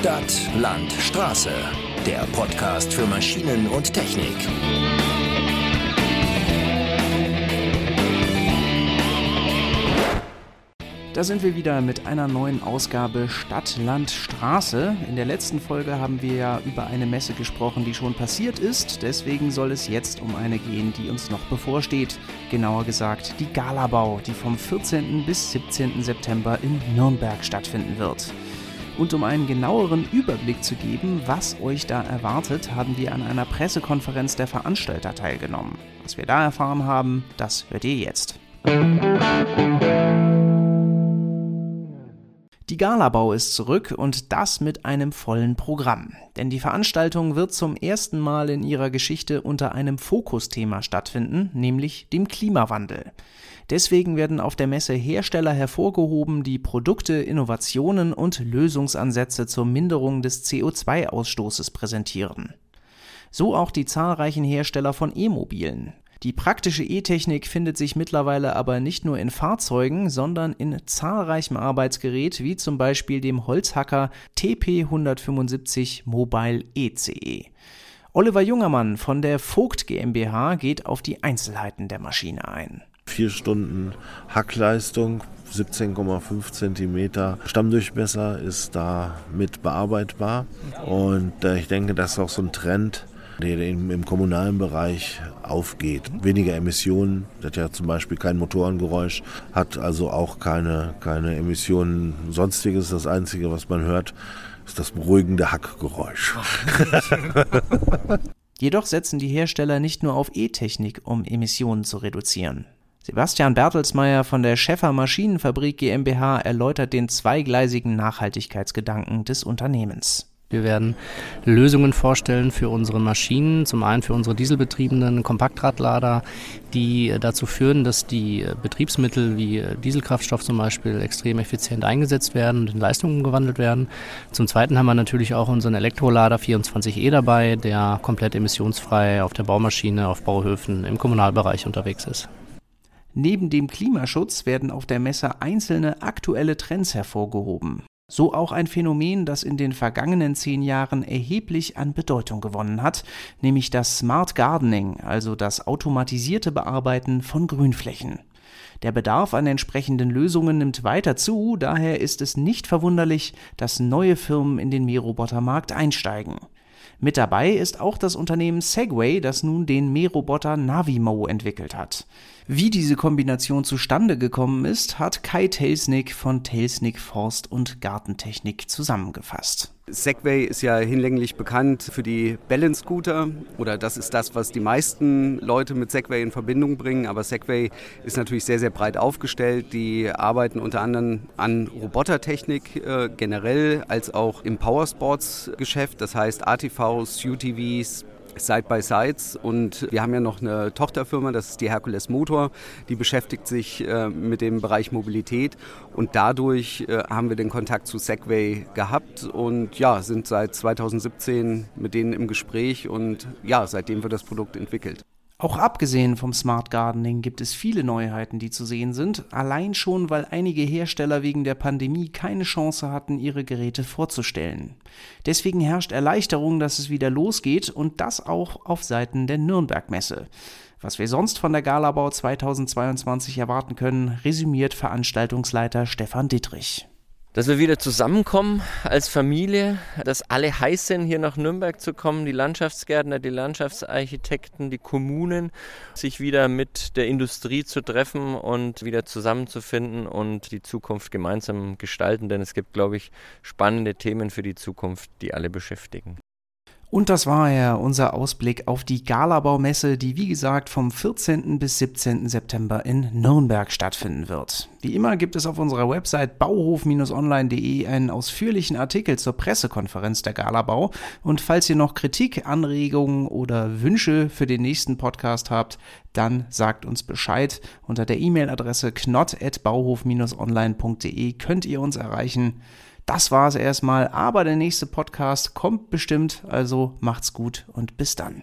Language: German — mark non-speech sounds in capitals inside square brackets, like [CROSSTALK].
Stadt, Land, Straße. Der Podcast für Maschinen und Technik. Da sind wir wieder mit einer neuen Ausgabe Stadt, Land, Straße. In der letzten Folge haben wir ja über eine Messe gesprochen, die schon passiert ist. Deswegen soll es jetzt um eine gehen, die uns noch bevorsteht. Genauer gesagt die Galabau, die vom 14. bis 17. September in Nürnberg stattfinden wird. Und um einen genaueren Überblick zu geben, was euch da erwartet, haben wir an einer Pressekonferenz der Veranstalter teilgenommen. Was wir da erfahren haben, das hört ihr jetzt. Die Galabau ist zurück und das mit einem vollen Programm. Denn die Veranstaltung wird zum ersten Mal in ihrer Geschichte unter einem Fokusthema stattfinden, nämlich dem Klimawandel. Deswegen werden auf der Messe Hersteller hervorgehoben, die Produkte, Innovationen und Lösungsansätze zur Minderung des CO2-Ausstoßes präsentieren. So auch die zahlreichen Hersteller von E-Mobilen. Die praktische E-Technik findet sich mittlerweile aber nicht nur in Fahrzeugen, sondern in zahlreichem Arbeitsgerät, wie zum Beispiel dem Holzhacker TP175 Mobile ECE. Oliver Jungermann von der Vogt GmbH geht auf die Einzelheiten der Maschine ein. Vier Stunden Hackleistung, 17,5 cm Stammdurchmesser ist da mit bearbeitbar. Und äh, ich denke, das ist auch so ein Trend, der im, im kommunalen Bereich aufgeht. Weniger Emissionen, das hat ja zum Beispiel kein Motorengeräusch, hat also auch keine, keine Emissionen. Sonstiges, das Einzige, was man hört, ist das beruhigende Hackgeräusch. [LAUGHS] Jedoch setzen die Hersteller nicht nur auf E-Technik, um Emissionen zu reduzieren. Sebastian Bertelsmeier von der Schäffer Maschinenfabrik GmbH erläutert den zweigleisigen Nachhaltigkeitsgedanken des Unternehmens. Wir werden Lösungen vorstellen für unsere Maschinen, zum einen für unsere dieselbetriebenen Kompaktradlader, die dazu führen, dass die Betriebsmittel wie Dieselkraftstoff zum Beispiel extrem effizient eingesetzt werden und in Leistungen umgewandelt werden. Zum zweiten haben wir natürlich auch unseren Elektrolader 24E dabei, der komplett emissionsfrei auf der Baumaschine, auf Bauhöfen im Kommunalbereich unterwegs ist. Neben dem Klimaschutz werden auf der Messe einzelne aktuelle Trends hervorgehoben. So auch ein Phänomen, das in den vergangenen zehn Jahren erheblich an Bedeutung gewonnen hat, nämlich das Smart Gardening, also das automatisierte Bearbeiten von Grünflächen. Der Bedarf an entsprechenden Lösungen nimmt weiter zu, daher ist es nicht verwunderlich, dass neue Firmen in den Mährobotermarkt einsteigen. Mit dabei ist auch das Unternehmen Segway, das nun den Mähroboter Navimo entwickelt hat. Wie diese Kombination zustande gekommen ist, hat Kai Telsnick von Telsnick Forst und Gartentechnik zusammengefasst. Segway ist ja hinlänglich bekannt für die Balance Scooter oder das ist das, was die meisten Leute mit Segway in Verbindung bringen. Aber Segway ist natürlich sehr, sehr breit aufgestellt. Die arbeiten unter anderem an Robotertechnik äh, generell als auch im Powersports Geschäft. Das heißt ATVs, UTVs, Side-by-Sides und wir haben ja noch eine Tochterfirma, das ist die Hercules Motor, die beschäftigt sich äh, mit dem Bereich Mobilität. Und dadurch äh, haben wir den Kontakt zu Segway gehabt. Und ja, sind seit 2017 mit denen im Gespräch. Und ja, seitdem wird das Produkt entwickelt. Auch abgesehen vom Smart Gardening gibt es viele Neuheiten, die zu sehen sind, allein schon, weil einige Hersteller wegen der Pandemie keine Chance hatten, ihre Geräte vorzustellen. Deswegen herrscht Erleichterung, dass es wieder losgeht und das auch auf Seiten der Nürnberg-Messe. Was wir sonst von der Galabau 2022 erwarten können, resümiert Veranstaltungsleiter Stefan Dittrich dass wir wieder zusammenkommen als Familie, dass alle heiß sind, hier nach Nürnberg zu kommen, die Landschaftsgärtner, die Landschaftsarchitekten, die Kommunen, sich wieder mit der Industrie zu treffen und wieder zusammenzufinden und die Zukunft gemeinsam gestalten, denn es gibt, glaube ich, spannende Themen für die Zukunft, die alle beschäftigen. Und das war ja unser Ausblick auf die Galabaumesse, die wie gesagt vom 14. bis 17. September in Nürnberg stattfinden wird. Wie immer gibt es auf unserer Website bauhof-online.de einen ausführlichen Artikel zur Pressekonferenz der Galabau. Und falls ihr noch Kritik, Anregungen oder Wünsche für den nächsten Podcast habt, dann sagt uns Bescheid. Unter der E-Mail-Adresse knott.bauhof-online.de könnt ihr uns erreichen. Das war es erstmal, aber der nächste Podcast kommt bestimmt, also macht's gut und bis dann.